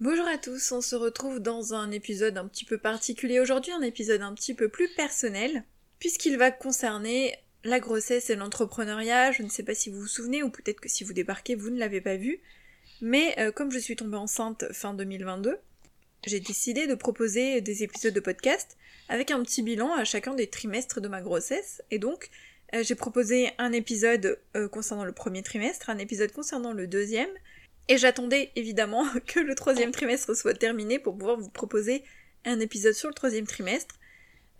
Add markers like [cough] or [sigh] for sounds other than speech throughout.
Bonjour à tous, on se retrouve dans un épisode un petit peu particulier. Aujourd'hui, un épisode un petit peu plus personnel, puisqu'il va concerner la grossesse et l'entrepreneuriat. Je ne sais pas si vous vous souvenez, ou peut-être que si vous débarquez, vous ne l'avez pas vu, mais euh, comme je suis tombée enceinte fin 2022, j'ai décidé de proposer des épisodes de podcast avec un petit bilan à chacun des trimestres de ma grossesse, et donc euh, j'ai proposé un épisode euh, concernant le premier trimestre, un épisode concernant le deuxième, et j'attendais évidemment [laughs] que le troisième trimestre soit terminé pour pouvoir vous proposer un épisode sur le troisième trimestre.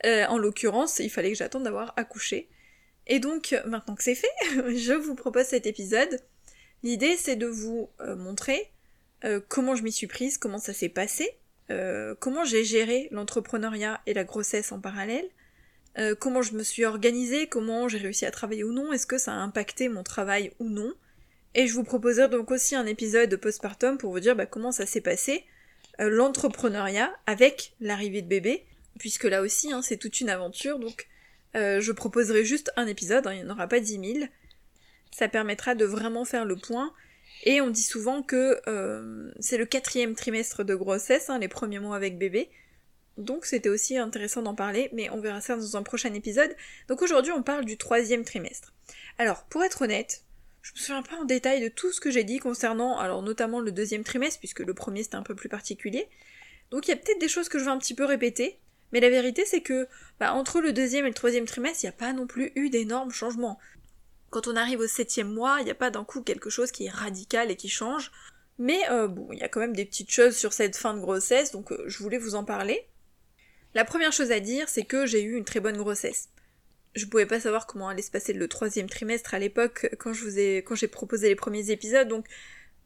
Euh, en l'occurrence, il fallait que j'attende d'avoir accouché. Et donc, maintenant que c'est fait, [laughs] je vous propose cet épisode. L'idée, c'est de vous euh, montrer euh, comment je m'y suis prise, comment ça s'est passé, comment j'ai géré l'entrepreneuriat et la grossesse en parallèle, comment je me suis organisée, comment j'ai réussi à travailler ou non, est-ce que ça a impacté mon travail ou non, et je vous proposerai donc aussi un épisode de postpartum pour vous dire bah, comment ça s'est passé, euh, l'entrepreneuriat avec l'arrivée de bébé, puisque là aussi hein, c'est toute une aventure, donc euh, je proposerai juste un épisode, hein, il n'y en aura pas dix mille. Ça permettra de vraiment faire le point. Et on dit souvent que euh, c'est le quatrième trimestre de grossesse, hein, les premiers mois avec bébé. Donc c'était aussi intéressant d'en parler, mais on verra ça dans un prochain épisode. Donc aujourd'hui on parle du troisième trimestre. Alors pour être honnête, je me souviens pas en détail de tout ce que j'ai dit concernant, alors notamment le deuxième trimestre, puisque le premier c'était un peu plus particulier. Donc il y a peut-être des choses que je vais un petit peu répéter, mais la vérité c'est que bah, entre le deuxième et le troisième trimestre, il n'y a pas non plus eu d'énormes changements. Quand on arrive au septième mois, il n'y a pas d'un coup quelque chose qui est radical et qui change. Mais euh, bon, il y a quand même des petites choses sur cette fin de grossesse, donc euh, je voulais vous en parler. La première chose à dire, c'est que j'ai eu une très bonne grossesse je pouvais pas savoir comment allait se passer le troisième trimestre à l'époque quand je vous ai quand j'ai proposé les premiers épisodes donc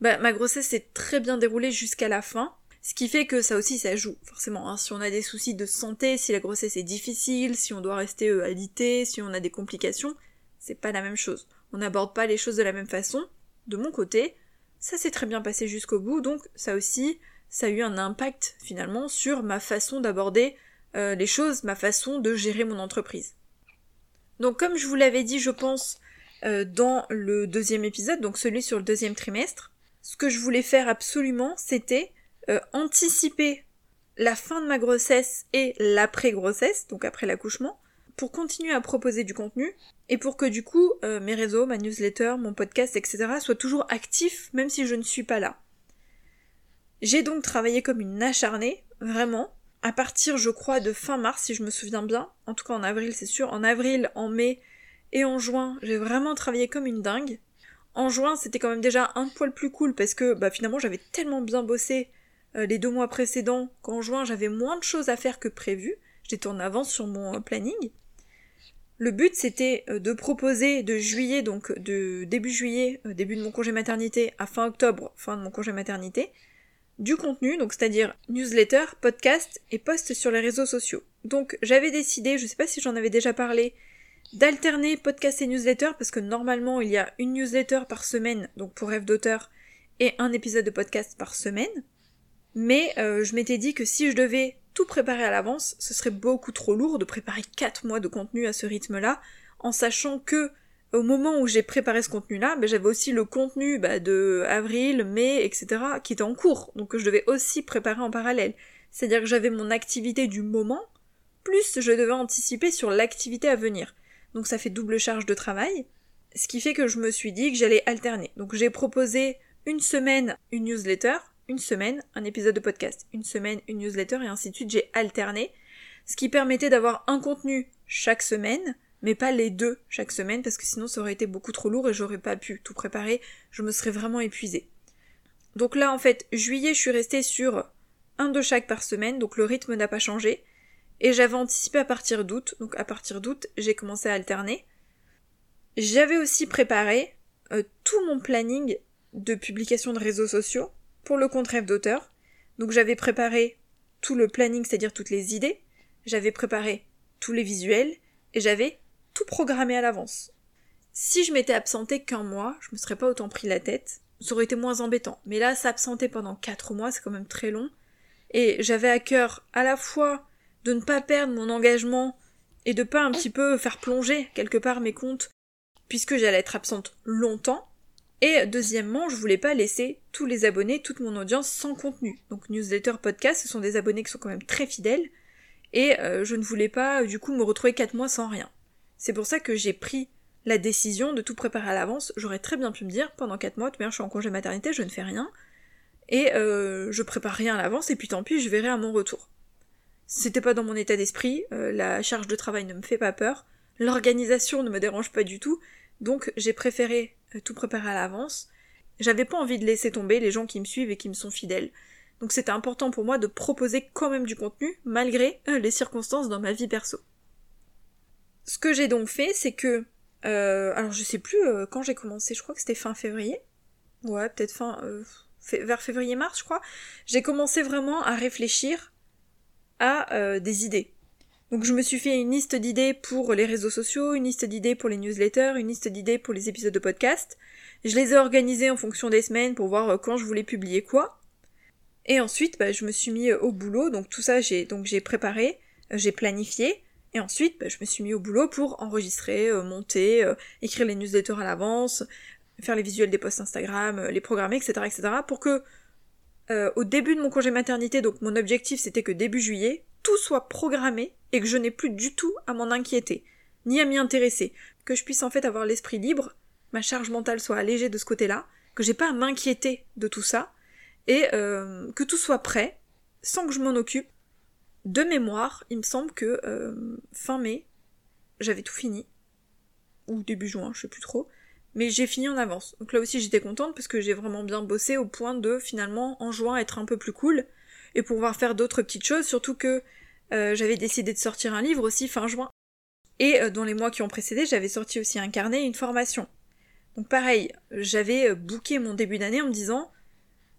bah, ma grossesse s'est très bien déroulée jusqu'à la fin. Ce qui fait que ça aussi ça joue forcément hein. si on a des soucis de santé si la grossesse est difficile si on doit rester euh, alité si on a des complications c'est pas la même chose. On n'aborde pas les choses de la même façon. De mon côté ça s'est très bien passé jusqu'au bout donc ça aussi ça a eu un impact finalement sur ma façon d'aborder euh, les choses ma façon de gérer mon entreprise donc comme je vous l'avais dit, je pense, euh, dans le deuxième épisode, donc celui sur le deuxième trimestre, ce que je voulais faire absolument, c'était euh, anticiper la fin de ma grossesse et l'après-grossesse, donc après l'accouchement, pour continuer à proposer du contenu et pour que du coup euh, mes réseaux, ma newsletter, mon podcast, etc. soient toujours actifs même si je ne suis pas là. J'ai donc travaillé comme une acharnée, vraiment, à partir, je crois, de fin mars, si je me souviens bien. En tout cas, en avril, c'est sûr. En avril, en mai et en juin, j'ai vraiment travaillé comme une dingue. En juin, c'était quand même déjà un poil plus cool parce que, bah, finalement, j'avais tellement bien bossé euh, les deux mois précédents qu'en juin, j'avais moins de choses à faire que prévu. J'étais en avance sur mon euh, planning. Le but, c'était euh, de proposer de juillet, donc de début juillet, début de mon congé maternité, à fin octobre, fin de mon congé maternité, du contenu, donc c'est-à-dire newsletter, podcast et post sur les réseaux sociaux. Donc j'avais décidé, je sais pas si j'en avais déjà parlé, d'alterner podcast et newsletter parce que normalement il y a une newsletter par semaine, donc pour rêve d'auteur, et un épisode de podcast par semaine. Mais euh, je m'étais dit que si je devais tout préparer à l'avance, ce serait beaucoup trop lourd de préparer 4 mois de contenu à ce rythme-là, en sachant que au moment où j'ai préparé ce contenu-là, ben, j'avais aussi le contenu bah, de avril, mai, etc. qui était en cours, donc que je devais aussi préparer en parallèle. C'est-à-dire que j'avais mon activité du moment, plus je devais anticiper sur l'activité à venir. Donc ça fait double charge de travail, ce qui fait que je me suis dit que j'allais alterner. Donc j'ai proposé une semaine une newsletter, une semaine un épisode de podcast, une semaine une newsletter et ainsi de suite. J'ai alterné, ce qui permettait d'avoir un contenu chaque semaine, mais pas les deux chaque semaine parce que sinon ça aurait été beaucoup trop lourd et j'aurais pas pu tout préparer, je me serais vraiment épuisée. Donc là en fait, juillet je suis restée sur un de chaque par semaine, donc le rythme n'a pas changé, et j'avais anticipé à partir d'août, donc à partir d'août j'ai commencé à alterner. J'avais aussi préparé euh, tout mon planning de publication de réseaux sociaux pour le compte rêve d'auteur. Donc j'avais préparé tout le planning, c'est-à-dire toutes les idées, j'avais préparé tous les visuels, et j'avais tout programmé à l'avance. Si je m'étais absentée qu'un mois, je me serais pas autant pris la tête, ça aurait été moins embêtant. Mais là, s'absenter pendant quatre mois, c'est quand même très long. Et j'avais à cœur à la fois de ne pas perdre mon engagement et de pas un petit peu faire plonger quelque part mes comptes, puisque j'allais être absente longtemps. Et deuxièmement, je voulais pas laisser tous les abonnés, toute mon audience sans contenu. Donc newsletter, podcast, ce sont des abonnés qui sont quand même très fidèles. Et euh, je ne voulais pas du coup me retrouver 4 mois sans rien. C'est pour ça que j'ai pris la décision de tout préparer à l'avance. J'aurais très bien pu me dire pendant 4 mois, de je suis en congé maternité, je ne fais rien. Et euh, je prépare rien à l'avance et puis tant pis, je verrai à mon retour. C'était pas dans mon état d'esprit, euh, la charge de travail ne me fait pas peur, l'organisation ne me dérange pas du tout, donc j'ai préféré euh, tout préparer à l'avance. J'avais pas envie de laisser tomber les gens qui me suivent et qui me sont fidèles. Donc c'était important pour moi de proposer quand même du contenu, malgré euh, les circonstances dans ma vie perso. Ce que j'ai donc fait, c'est que... alors je sais plus quand j'ai commencé, je crois que c'était fin février. Ouais, peut-être fin... vers février-mars, je crois. J'ai commencé vraiment à réfléchir à euh, des idées. Donc je me suis fait une liste d'idées pour les réseaux sociaux, une liste d'idées pour les newsletters, une liste d'idées pour les épisodes de podcast. Je les ai organisées en fonction des semaines pour voir euh, quand je voulais publier quoi. Et ensuite, bah, je me suis mis euh, au boulot. Donc tout ça, j'ai donc j'ai préparé, j'ai planifié. Et ensuite, bah, je me suis mis au boulot pour enregistrer, monter, écrire les newsletters à l'avance, faire les visuels des posts Instagram, les programmer, etc., etc., pour que euh, au début de mon congé maternité, donc mon objectif c'était que début juillet, tout soit programmé et que je n'ai plus du tout à m'en inquiéter, ni à m'y intéresser, que je puisse en fait avoir l'esprit libre, ma charge mentale soit allégée de ce côté-là, que j'ai pas à m'inquiéter de tout ça, et euh, que tout soit prêt, sans que je m'en occupe. De mémoire, il me semble que euh, fin mai, j'avais tout fini, ou début juin, je sais plus trop, mais j'ai fini en avance. Donc là aussi j'étais contente parce que j'ai vraiment bien bossé au point de finalement en juin être un peu plus cool et pouvoir faire d'autres petites choses, surtout que euh, j'avais décidé de sortir un livre aussi fin juin. Et euh, dans les mois qui ont précédé, j'avais sorti aussi un carnet et une formation. Donc pareil, j'avais booké mon début d'année en me disant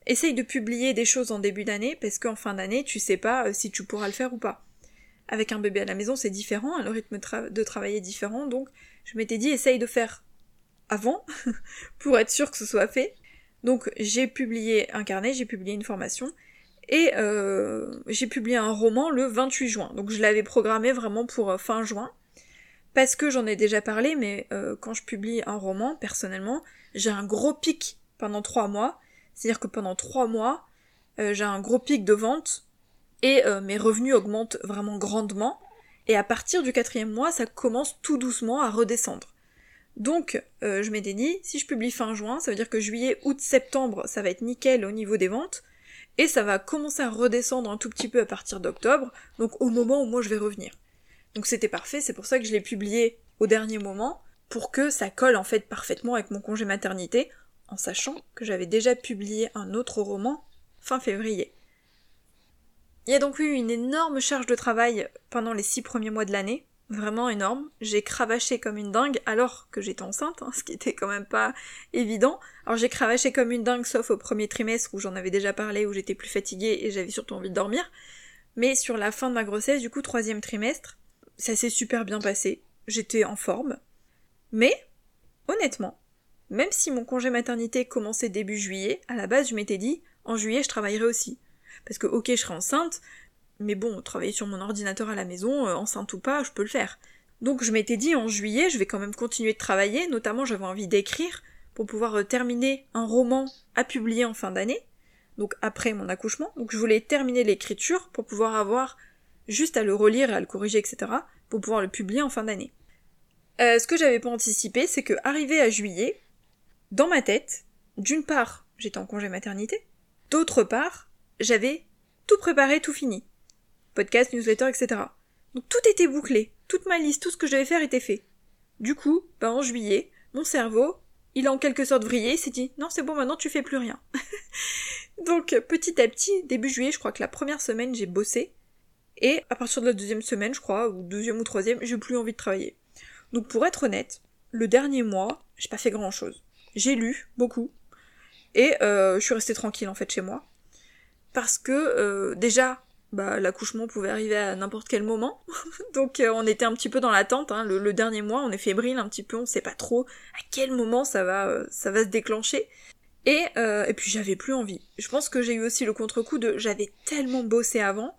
essaye de publier des choses en début d'année parce qu'en fin d'année tu sais pas si tu pourras le faire ou pas. Avec un bébé à la maison c'est différent, le rythme de travail est différent, donc je m'étais dit essaye de faire avant [laughs] pour être sûr que ce soit fait. Donc j'ai publié un carnet, j'ai publié une formation et euh, j'ai publié un roman le 28 juin. Donc je l'avais programmé vraiment pour euh, fin juin parce que j'en ai déjà parlé, mais euh, quand je publie un roman, personnellement, j'ai un gros pic pendant trois mois. C'est-à-dire que pendant trois mois, j'ai un gros pic de vente et mes revenus augmentent vraiment grandement. Et à partir du quatrième mois, ça commence tout doucement à redescendre. Donc, euh, je m'étais dit, si je publie fin juin, ça veut dire que juillet, août, septembre, ça va être nickel au niveau des ventes, et ça va commencer à redescendre un tout petit peu à partir d'octobre, donc au moment où moi je vais revenir. Donc c'était parfait, c'est pour ça que je l'ai publié au dernier moment, pour que ça colle en fait parfaitement avec mon congé maternité, en sachant que j'avais déjà publié un autre roman fin février. Il y a donc eu une énorme charge de travail pendant les six premiers mois de l'année, vraiment énorme. J'ai cravaché comme une dingue alors que j'étais enceinte, hein, ce qui était quand même pas évident. Alors j'ai cravaché comme une dingue sauf au premier trimestre où j'en avais déjà parlé, où j'étais plus fatiguée et j'avais surtout envie de dormir. Mais sur la fin de ma grossesse, du coup troisième trimestre, ça s'est super bien passé. J'étais en forme. Mais, honnêtement, même si mon congé maternité commençait début juillet, à la base je m'étais dit, en juillet je travaillerai aussi. Parce que ok je serai enceinte, mais bon, travailler sur mon ordinateur à la maison, euh, enceinte ou pas, je peux le faire. Donc je m'étais dit en juillet, je vais quand même continuer de travailler, notamment j'avais envie d'écrire pour pouvoir euh, terminer un roman à publier en fin d'année, donc après mon accouchement. Donc je voulais terminer l'écriture pour pouvoir avoir juste à le relire et à le corriger, etc., pour pouvoir le publier en fin d'année. Euh, ce que j'avais pas anticipé, c'est que arrivé à juillet, dans ma tête, d'une part, j'étais en congé maternité, d'autre part, j'avais tout préparé, tout fini podcast, newsletter, etc. Donc tout était bouclé, toute ma liste, tout ce que je devais faire était fait. Du coup, ben en juillet, mon cerveau, il a en quelque sorte vrillé, il s'est dit non c'est bon maintenant tu fais plus rien. [laughs] Donc petit à petit, début juillet, je crois que la première semaine j'ai bossé, et à partir de la deuxième semaine, je crois, ou deuxième ou troisième, j'ai plus envie de travailler. Donc pour être honnête, le dernier mois, j'ai pas fait grand chose. J'ai lu beaucoup, et euh, je suis restée tranquille en fait chez moi. Parce que euh, déjà, bah, l'accouchement pouvait arriver à n'importe quel moment. [laughs] Donc euh, on était un petit peu dans l'attente. Hein. Le, dernier mois, on est fébrile un petit peu, on sait pas trop à quel moment ça va, ça va se déclencher. Et, et puis j'avais plus envie. Je pense que j'ai eu aussi le contre-coup de j'avais tellement bossé avant.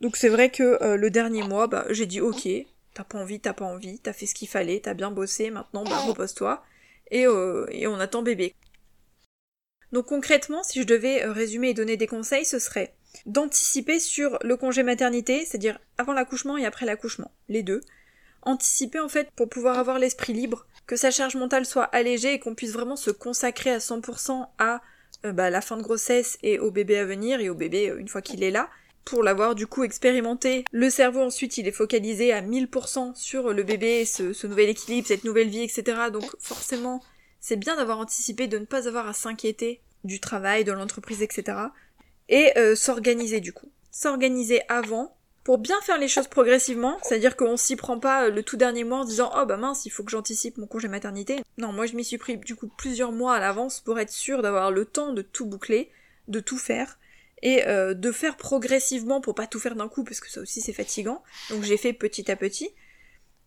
Donc c'est vrai que le dernier mois, bah, j'ai dit ok, t'as pas envie, t'as pas envie, t'as fait ce qu'il fallait, t'as bien bossé, maintenant bah repose-toi. Et, et on attend bébé. Donc concrètement, si je devais euh, résumer et donner des conseils, ce serait d'anticiper sur le congé maternité, c'est-à-dire avant l'accouchement et après l'accouchement, les deux. Anticiper en fait pour pouvoir avoir l'esprit libre, que sa charge mentale soit allégée et qu'on puisse vraiment se consacrer à 100% à euh, bah, la fin de grossesse et au bébé à venir et au bébé euh, une fois qu'il est là. Pour l'avoir du coup expérimenté, le cerveau ensuite il est focalisé à 1000% sur le bébé, ce, nouvel équilibre, cette nouvelle vie, etc. Donc forcément c'est bien d'avoir anticipé, de ne pas avoir à s'inquiéter du travail, de l'entreprise, etc. Et euh, s'organiser du coup. S'organiser avant pour bien faire les choses progressivement, c'est-à-dire qu'on s'y prend pas euh, le tout dernier mois en disant oh bah mince il faut que j'anticipe mon congé maternité. Non, moi je m'y suis pris du coup plusieurs mois à l'avance pour être sûr d'avoir le temps de tout boucler, de tout faire et euh, de faire progressivement pour pas tout faire d'un coup parce que ça aussi c'est fatigant. Donc j'ai fait petit à petit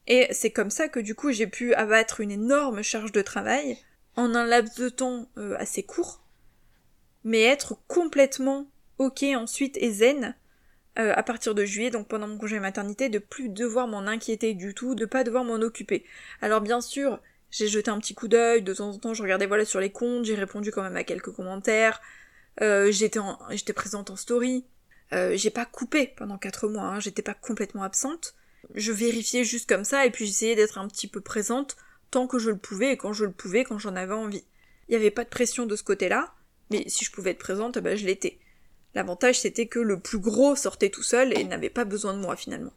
et c'est comme ça que du coup j'ai pu abattre une énorme charge de travail en un laps de temps assez court mais être complètement ok ensuite et zen euh, à partir de juillet, donc pendant mon congé maternité, de plus devoir m'en inquiéter du tout, de pas devoir m'en occuper. Alors bien sûr, j'ai jeté un petit coup d'œil, de temps en temps je regardais voilà sur les comptes, j'ai répondu quand même à quelques commentaires, euh, j'étais présente en story, euh, j'ai pas coupé pendant quatre mois, hein, j'étais pas complètement absente, je vérifiais juste comme ça et puis j'essayais d'être un petit peu présente tant que je le pouvais et quand je le pouvais, quand j'en avais envie. Il y avait pas de pression de ce côté-là, mais si je pouvais être présente, bah, je l'étais. L'avantage c'était que le plus gros sortait tout seul et n'avait pas besoin de moi finalement.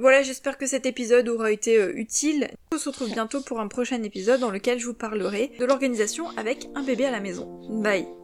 Voilà, j'espère que cet épisode aura été euh, utile. On se retrouve bientôt pour un prochain épisode dans lequel je vous parlerai de l'organisation avec un bébé à la maison. Bye